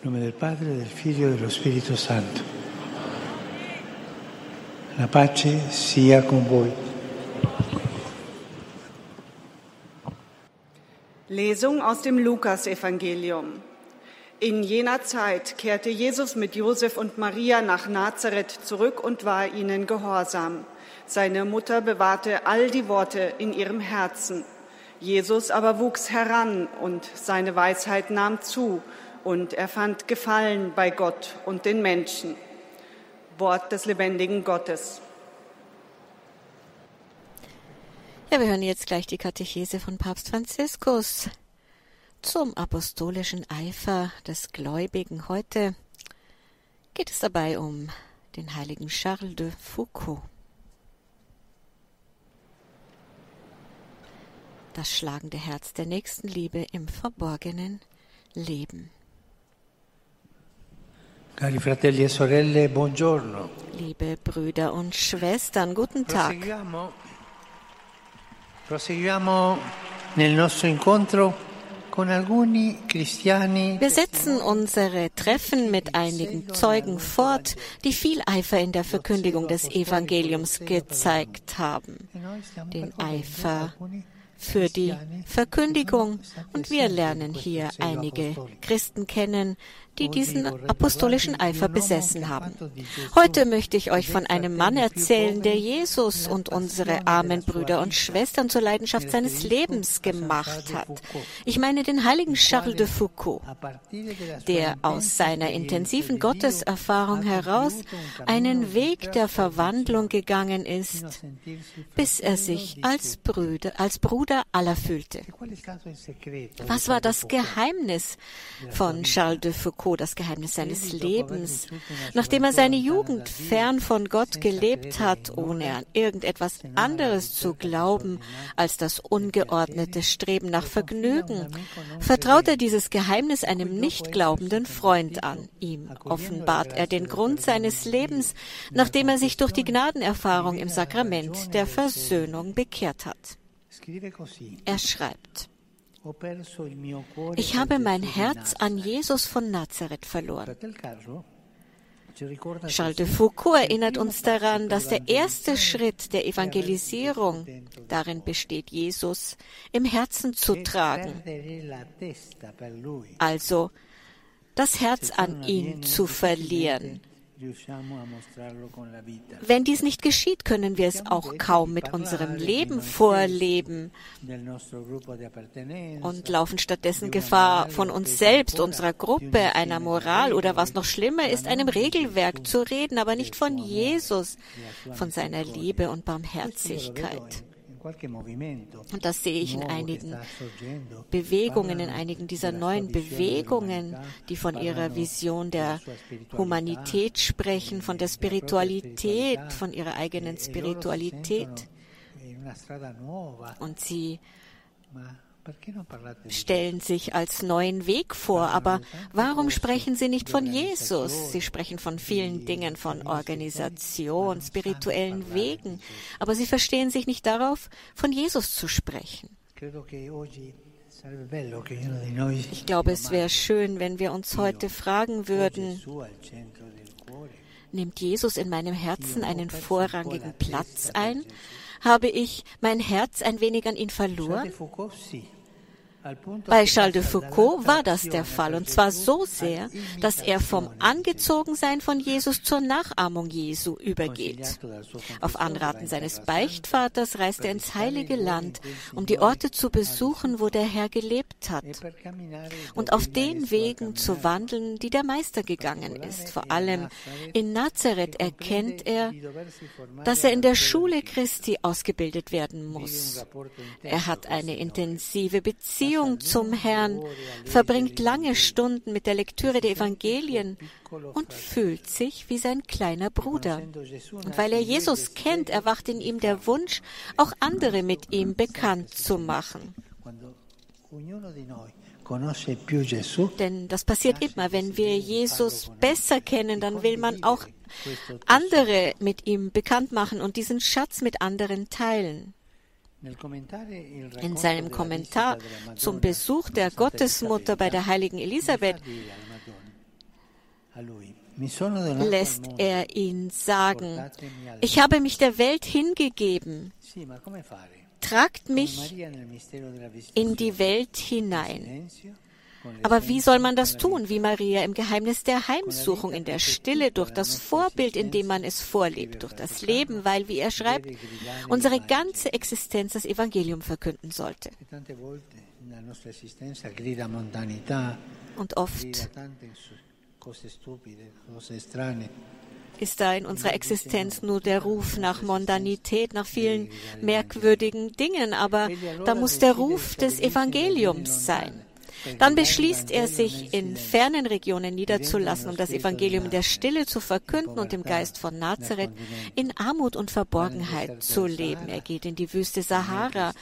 Nome del Padre, del Figlio e dello Spirito Santo. La pace sia con voi. Lesung aus dem Lukasevangelium. In jener Zeit kehrte Jesus mit Josef und Maria nach Nazareth zurück und war ihnen gehorsam. Seine Mutter bewahrte all die Worte in ihrem Herzen. Jesus aber wuchs heran und seine Weisheit nahm zu und er fand Gefallen bei Gott und den Menschen. Wort des lebendigen Gottes. Ja, wir hören jetzt gleich die Katechese von Papst Franziskus zum apostolischen Eifer des Gläubigen. Heute geht es dabei um den heiligen Charles de Foucault. Das schlagende Herz der Nächstenliebe im verborgenen Leben. Cari fratelli e sorelle, buongiorno. Liebe Brüder und Schwestern, guten Tag. Proseguiamo, proseguiamo nel nostro incontro. Wir setzen unsere Treffen mit einigen Zeugen fort, die viel Eifer in der Verkündigung des Evangeliums gezeigt haben. Den Eifer für die Verkündigung. Und wir lernen hier einige Christen kennen, die diesen apostolischen Eifer besessen haben. Heute möchte ich euch von einem Mann erzählen, der Jesus und unsere armen Brüder und Schwestern zur Leidenschaft seines Lebens gemacht hat. Ich meine den heiligen Charles de Foucault, der aus seiner intensiven Gotteserfahrung heraus einen Weg der Verwandlung gegangen ist, bis er sich als Brüder, als Bruder aller fühlte. Was war das Geheimnis von Charles de Foucault? das Geheimnis seines Lebens. Nachdem er seine Jugend fern von Gott gelebt hat, ohne an irgendetwas anderes zu glauben als das ungeordnete Streben nach Vergnügen, vertraut er dieses Geheimnis einem nicht glaubenden Freund an. Ihm offenbart er den Grund seines Lebens, nachdem er sich durch die Gnadenerfahrung im Sakrament der Versöhnung bekehrt hat. Er schreibt, ich habe mein Herz an Jesus von Nazareth verloren. Charles de Foucault erinnert uns daran, dass der erste Schritt der Evangelisierung darin besteht, Jesus im Herzen zu tragen. Also das Herz an ihn zu verlieren. Wenn dies nicht geschieht, können wir es auch kaum mit unserem Leben vorleben. und laufen stattdessen Gefahr, von uns selbst, unserer Gruppe, einer Moral oder was noch schlimmer ist, einem Regelwerk zu reden, aber nicht von Jesus, von seiner Liebe und Barmherzigkeit. Und das sehe ich in einigen Bewegungen, in einigen dieser neuen Bewegungen, die von ihrer Vision der Humanität sprechen, von der Spiritualität, von ihrer eigenen Spiritualität. Und sie stellen sich als neuen Weg vor. Aber warum sprechen sie nicht von Jesus? Sie sprechen von vielen Dingen, von Organisation, spirituellen Wegen. Aber sie verstehen sich nicht darauf, von Jesus zu sprechen. Ich glaube, es wäre schön, wenn wir uns heute fragen würden, nimmt Jesus in meinem Herzen einen vorrangigen Platz ein? Habe ich mein Herz ein wenig an ihn verloren? Bei Charles de Foucault war das der Fall, und zwar so sehr, dass er vom Angezogensein von Jesus zur Nachahmung Jesu übergeht. Auf Anraten seines Beichtvaters reist er ins heilige Land, um die Orte zu besuchen, wo der Herr gelebt hat, und auf den Wegen zu wandeln, die der Meister gegangen ist. Vor allem in Nazareth erkennt er, dass er in der Schule Christi ausgebildet werden muss. Er hat eine intensive Beziehung Beziehung zum Herrn, verbringt lange Stunden mit der Lektüre der Evangelien und fühlt sich wie sein kleiner Bruder. Und weil er Jesus kennt, erwacht in ihm der Wunsch, auch andere mit ihm bekannt zu machen. Denn das passiert immer, wenn wir Jesus besser kennen, dann will man auch andere mit ihm bekannt machen und diesen Schatz mit anderen teilen. In seinem Kommentar zum Besuch der Gottesmutter bei der heiligen Elisabeth lässt er ihn sagen, ich habe mich der Welt hingegeben, tragt mich in die Welt hinein. Aber wie soll man das tun, wie Maria im Geheimnis der Heimsuchung, in der Stille, durch das Vorbild, in dem man es vorlebt, durch das Leben, weil, wie er schreibt, unsere ganze Existenz das Evangelium verkünden sollte. Und oft ist da in unserer Existenz nur der Ruf nach Mondanität, nach vielen merkwürdigen Dingen, aber da muss der Ruf des Evangeliums sein. Dann beschließt er sich, in fernen Regionen niederzulassen, um das Evangelium in der Stille zu verkünden und im Geist von Nazareth in Armut und Verborgenheit zu leben. Er geht in die Wüste Sahara,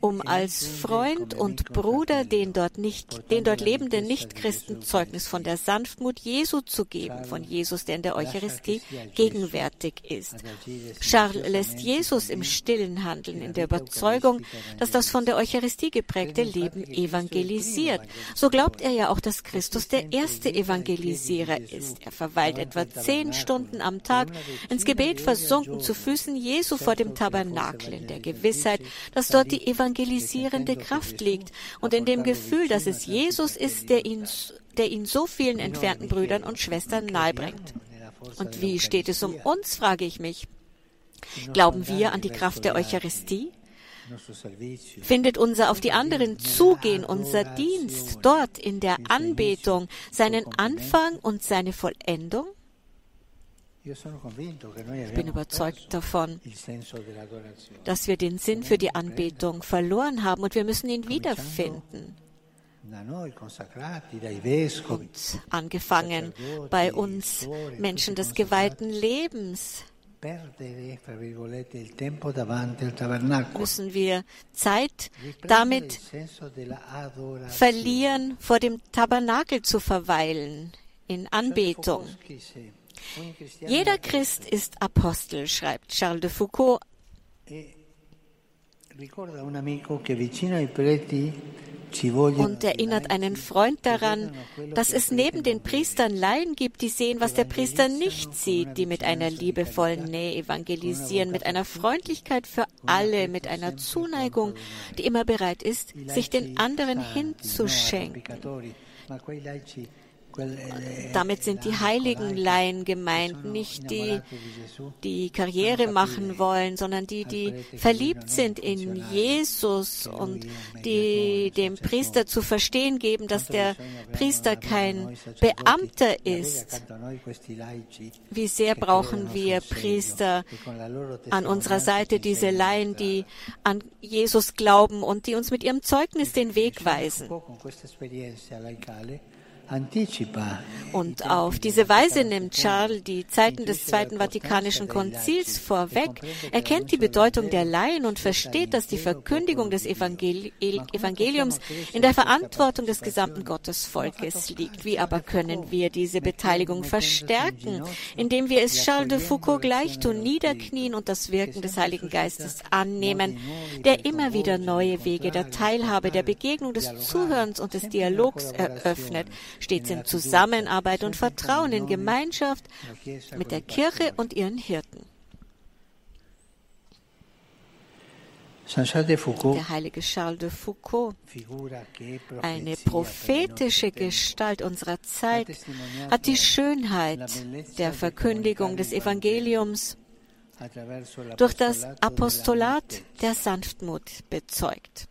um als Freund und Bruder den dort, nicht, den dort lebenden Nichtchristen Zeugnis von der Sanftmut Jesu zu geben, von Jesus, der in der Eucharistie gegenwärtig ist. Charles lässt Jesus im Stillen handeln, in der Überzeugung, dass das von der Eucharistie geprägte Leben evangelisiert. So glaubt er ja auch, dass Christus der erste Evangelisierer ist. Er verweilt etwa zehn Stunden am Tag ins Gebet versunken zu Füßen Jesu vor dem Tabernakel, in der Gewissheit, dass dort die evangelisierende Kraft liegt und in dem Gefühl, dass es Jesus ist, der ihn, der ihn so vielen entfernten Brüdern und Schwestern nahebringt. Und wie steht es um uns, frage ich mich. Glauben wir an die Kraft der Eucharistie? Findet unser auf die anderen zugehen, unser Dienst dort in der Anbetung seinen Anfang und seine Vollendung? Ich bin überzeugt davon, dass wir den Sinn für die Anbetung verloren haben und wir müssen ihn wiederfinden. Und angefangen bei uns Menschen des geweihten Lebens müssen wir Zeit damit verlieren, vor dem Tabernakel zu verweilen, in Anbetung. Jeder Christ ist Apostel, schreibt Charles de Foucault. Und erinnert einen Freund daran, dass es neben den Priestern Laien gibt, die sehen, was der Priester nicht sieht, die mit einer liebevollen Nähe evangelisieren, mit einer Freundlichkeit für alle, mit einer Zuneigung, die immer bereit ist, sich den anderen hinzuschenken. Damit sind die heiligen Laien gemeint, nicht die, die Karriere machen wollen, sondern die, die verliebt sind in Jesus und die dem Priester zu verstehen geben, dass der Priester kein Beamter ist. Wie sehr brauchen wir Priester an unserer Seite, diese Laien, die an Jesus glauben und die uns mit ihrem Zeugnis den Weg weisen. Und auf diese Weise nimmt Charles die Zeiten des Zweiten Vatikanischen Konzils vorweg, erkennt die Bedeutung der Laien und versteht, dass die Verkündigung des Evangeli Evangeliums in der Verantwortung des gesamten Gottesvolkes liegt. Wie aber können wir diese Beteiligung verstärken, indem wir es Charles de Foucault gleich tun, niederknien und das Wirken des Heiligen Geistes annehmen, der immer wieder neue Wege der Teilhabe, der Begegnung, des Zuhörens und des Dialogs eröffnet, stets in Zusammenarbeit und Vertrauen in Gemeinschaft mit der Kirche und ihren Hirten. Der heilige Charles de Foucault, eine prophetische Gestalt unserer Zeit, hat die Schönheit der Verkündigung des Evangeliums durch das Apostolat der Sanftmut bezeugt.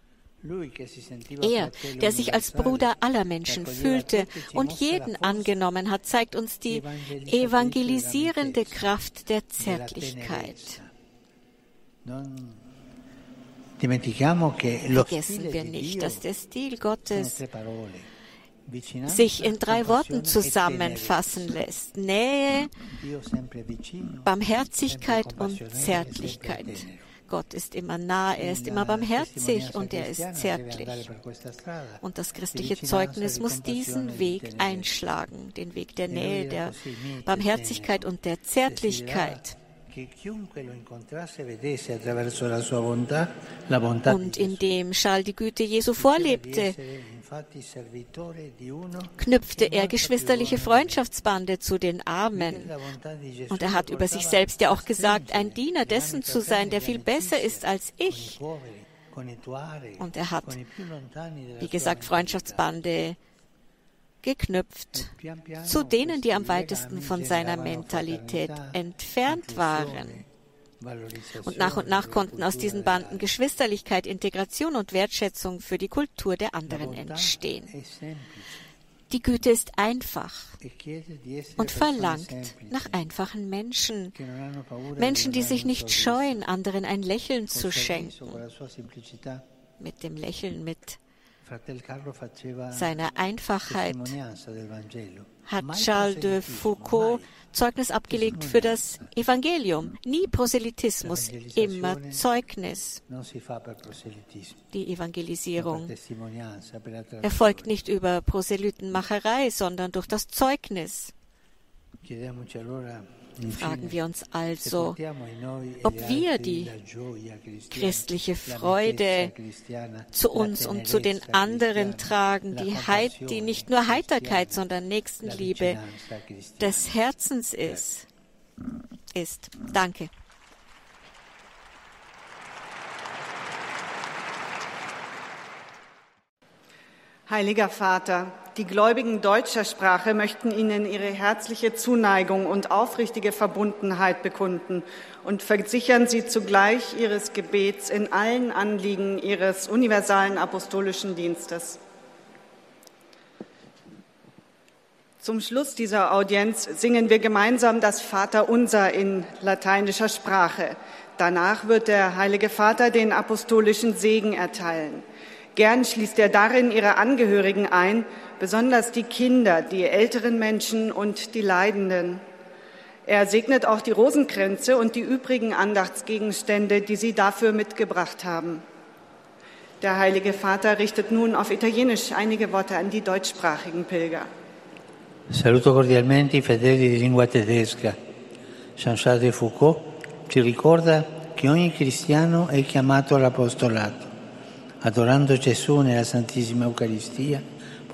Er, der sich als Bruder aller Menschen fühlte und jeden angenommen hat, zeigt uns die evangelisierende Kraft der Zärtlichkeit. Vergessen wir nicht, dass der Stil Gottes sich in drei Worten zusammenfassen lässt. Nähe, Barmherzigkeit und Zärtlichkeit. Gott ist immer nah, er ist immer barmherzig und er ist zärtlich. Und das christliche Zeugnis muss diesen Weg einschlagen, den Weg der Nähe, der Barmherzigkeit und der Zärtlichkeit. Und indem Charles die Güte Jesu vorlebte, knüpfte er geschwisterliche Freundschaftsbande zu den Armen. Und er hat über sich selbst ja auch gesagt, ein Diener dessen zu sein, der viel besser ist als ich. Und er hat, wie gesagt, Freundschaftsbande geknüpft zu denen, die am weitesten von seiner Mentalität entfernt waren. Und nach und nach konnten aus diesen Banden Geschwisterlichkeit, Integration und Wertschätzung für die Kultur der anderen entstehen. Die Güte ist einfach und verlangt nach einfachen Menschen. Menschen, die sich nicht scheuen, anderen ein Lächeln zu schenken. Mit dem Lächeln, mit seiner Einfachheit hat Charles de Foucault Zeugnis abgelegt für das Evangelium. Nie Proselytismus, immer Zeugnis. Die Evangelisierung erfolgt nicht über Proselytenmacherei, sondern durch das Zeugnis. Fragen wir uns also, ob wir die christliche Freude zu uns und zu den anderen tragen, die, Heit, die nicht nur Heiterkeit, sondern Nächstenliebe des Herzens ist. ist. Danke. Heiliger Vater, die Gläubigen deutscher Sprache möchten Ihnen ihre herzliche Zuneigung und aufrichtige Verbundenheit bekunden und versichern Sie zugleich Ihres Gebets in allen Anliegen Ihres universalen apostolischen Dienstes. Zum Schluss dieser Audienz singen wir gemeinsam das Vaterunser in lateinischer Sprache. Danach wird der Heilige Vater den apostolischen Segen erteilen. Gern schließt er darin ihre Angehörigen ein, besonders die Kinder, die älteren Menschen und die Leidenden. Er segnet auch die Rosenkränze und die übrigen Andachtsgegenstände, die sie dafür mitgebracht haben. Der Heilige Vater richtet nun auf Italienisch einige Worte an die deutschsprachigen Pilger. Saluto cordialmente i fedeli di lingua tedesca. Jean-Charles de Foucault ci ricorda che ogni cristiano è chiamato all'apostolato. Adorando Gesù nella Santissima Eucaristia,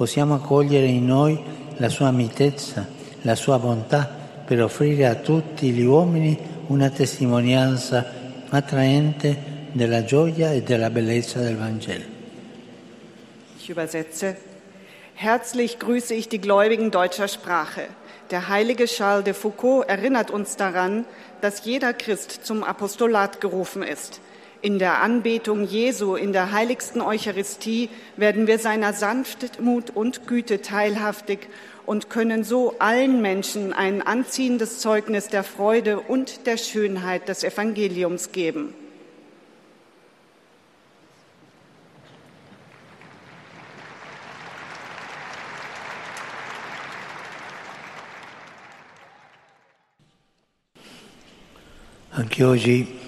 possiamo accogliere in noi la sua mitezza, la sua bontà per offrire a tutti gli uomini una testimonianza attraente della gioia e della bellezza del Vangelo. Ich übersetze. Herzlich grüße ich die Gläubigen deutscher Sprache. Der heilige Charles de Foucault erinnert uns daran, dass jeder Christ zum Apostolat gerufen ist. In der Anbetung Jesu, in der heiligsten Eucharistie werden wir seiner Sanftmut und Güte teilhaftig und können so allen Menschen ein anziehendes Zeugnis der Freude und der Schönheit des Evangeliums geben. Anche oggi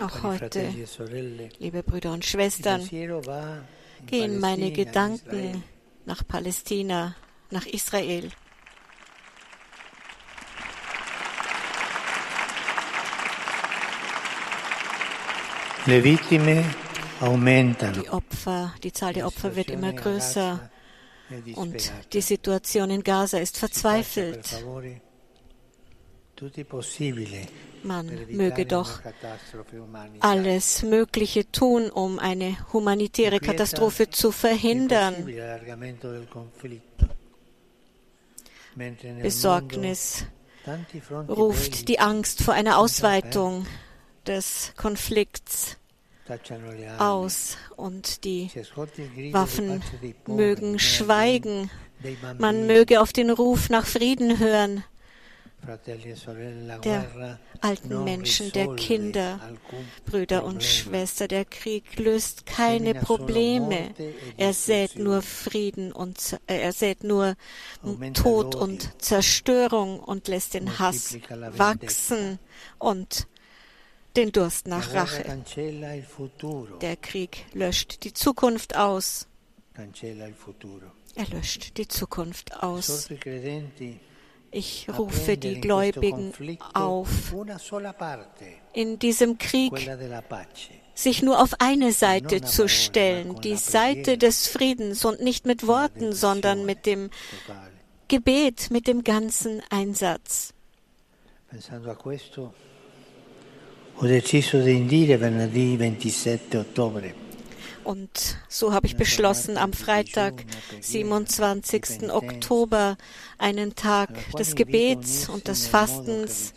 auch heute, liebe Brüder und Schwestern, gehen meine Gedanken nach Palästina, nach Israel. Die Opfer, die Zahl der Opfer wird immer größer. und die Situation in Gaza ist verzweifelt. Man möge doch alles Mögliche tun, um eine humanitäre Katastrophe zu verhindern. Besorgnis ruft die Angst vor einer Ausweitung des Konflikts aus und die Waffen mögen schweigen. Man möge auf den Ruf nach Frieden hören der alten Menschen, der Kinder, Brüder und Schwestern. Der Krieg löst keine Probleme. Er sät nur Frieden und äh, er sät nur Tod und Zerstörung und lässt den Hass wachsen und den Durst nach Rache. Der Krieg löscht die Zukunft aus. Er löscht die Zukunft aus. Ich rufe die Gläubigen auf, in diesem Krieg sich nur auf eine Seite zu stellen, die Seite des Friedens und nicht mit Worten, sondern mit dem Gebet, mit dem ganzen Einsatz. Ho deciso di indire venerdì 27 ottobre und so habe ich beschlossen, am Freitag, 27. Oktober, einen Tag des Gebets und des Fastens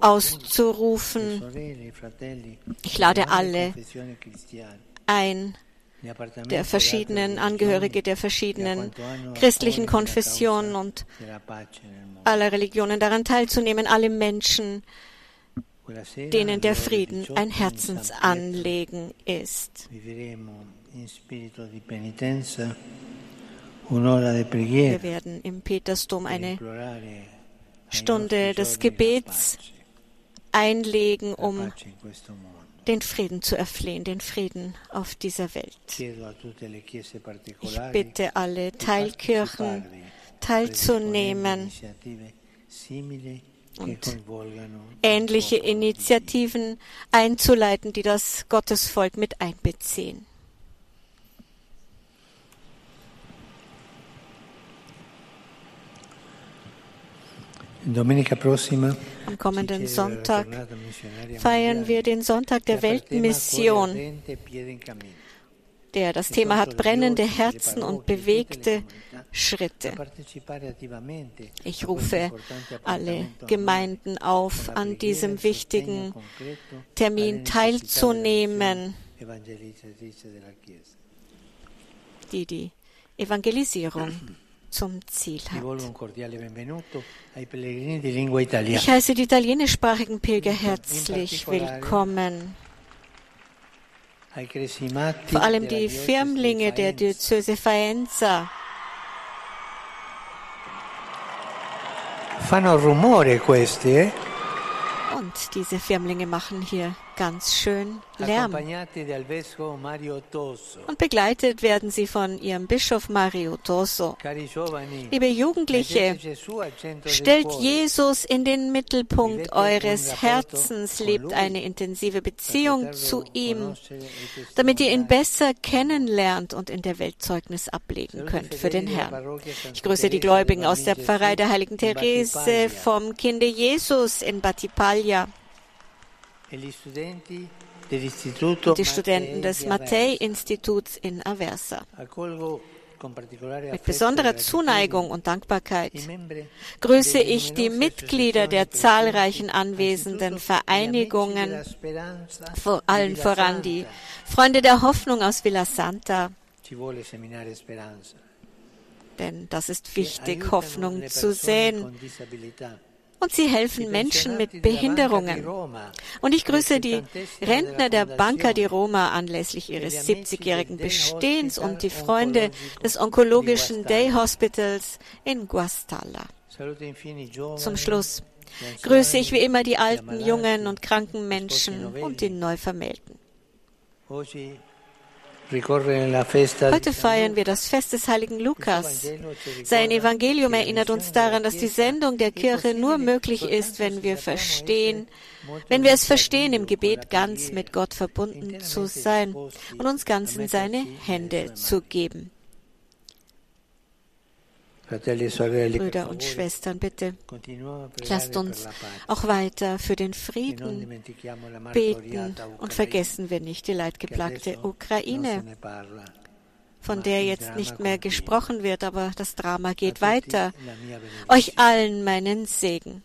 auszurufen. Ich lade alle ein, der verschiedenen Angehörige der verschiedenen christlichen Konfessionen und aller Religionen daran teilzunehmen, alle Menschen, denen der Frieden ein Herzensanliegen ist. Wir werden im Petersdom eine Stunde des Gebets einlegen, um den Frieden zu erflehen, den Frieden auf dieser Welt. Ich bitte alle Teilkirchen teilzunehmen und ähnliche Initiativen einzuleiten, die das Gottesvolk mit einbeziehen. Am kommenden Sonntag feiern wir den Sonntag der Weltmission der das Thema hat brennende Herzen und bewegte Schritte. Ich rufe alle Gemeinden auf, an diesem wichtigen Termin teilzunehmen, die die Evangelisierung zum Ziel hat. Ich heiße die italienischsprachigen Pilger herzlich willkommen. Vor allem die Firmlinge der Diözese Faenza. Fanno rumore questi, eh? Und diese Firmlinge machen hier ganz schön Lärm. Und begleitet werden sie von ihrem Bischof Mario Toso. Liebe Jugendliche, stellt Jesus in den Mittelpunkt eures Herzens, lebt eine intensive Beziehung zu ihm, damit ihr ihn besser kennenlernt und in der Welt Zeugnis ablegen könnt für den Herrn. Ich grüße die Gläubigen aus der Pfarrei der Heiligen Therese vom Kinde Jesus in Battipaglia und die Studenten des Mattei-Instituts in Aversa. Mit besonderer Zuneigung und Dankbarkeit grüße ich die Mitglieder der zahlreichen anwesenden Vereinigungen, vor allen voran die Freunde der Hoffnung aus Villa Santa. Denn das ist wichtig, Hoffnung zu sehen und sie helfen Menschen mit Behinderungen. Und ich grüße die Rentner der Banca di Roma anlässlich ihres 70-jährigen Bestehens und die Freunde des onkologischen Day Hospitals in Guastalla. Zum Schluss grüße ich wie immer die alten, jungen und kranken Menschen und die Neuvermählten. Heute feiern wir das Fest des heiligen Lukas. Sein Evangelium erinnert uns daran, dass die Sendung der Kirche nur möglich ist, wenn wir verstehen, wenn wir es verstehen, im Gebet ganz mit Gott verbunden zu sein und uns ganz in seine Hände zu geben. Brüder und Schwestern, bitte lasst uns auch weiter für den Frieden beten und vergessen wir nicht die leidgeplagte Ukraine, von der jetzt nicht mehr gesprochen wird, aber das Drama geht weiter. Euch allen meinen Segen.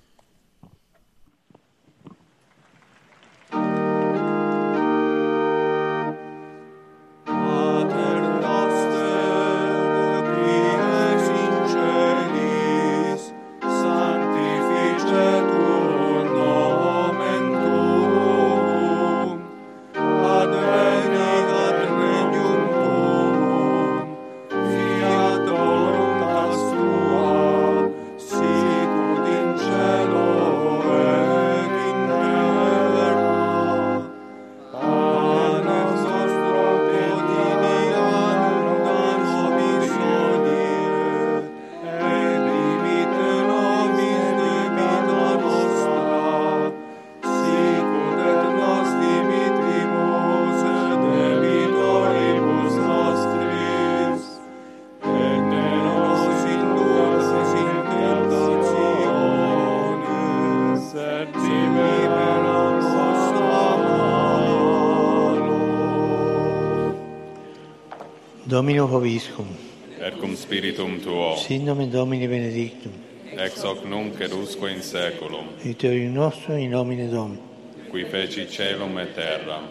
Domino Hoviscum, et cum spiritum tuo, sin nomen Domini benedictum, ex hoc nunc et usque in saeculum, aiuterium nostrum in nomine Domini. qui feci celum et terra.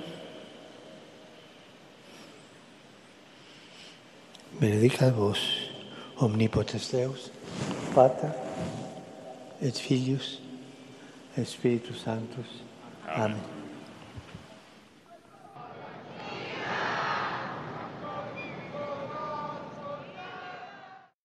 Benedicat vos, omnipotens Deus, Pater, et Filius, et Spiritus Sanctus. Amen.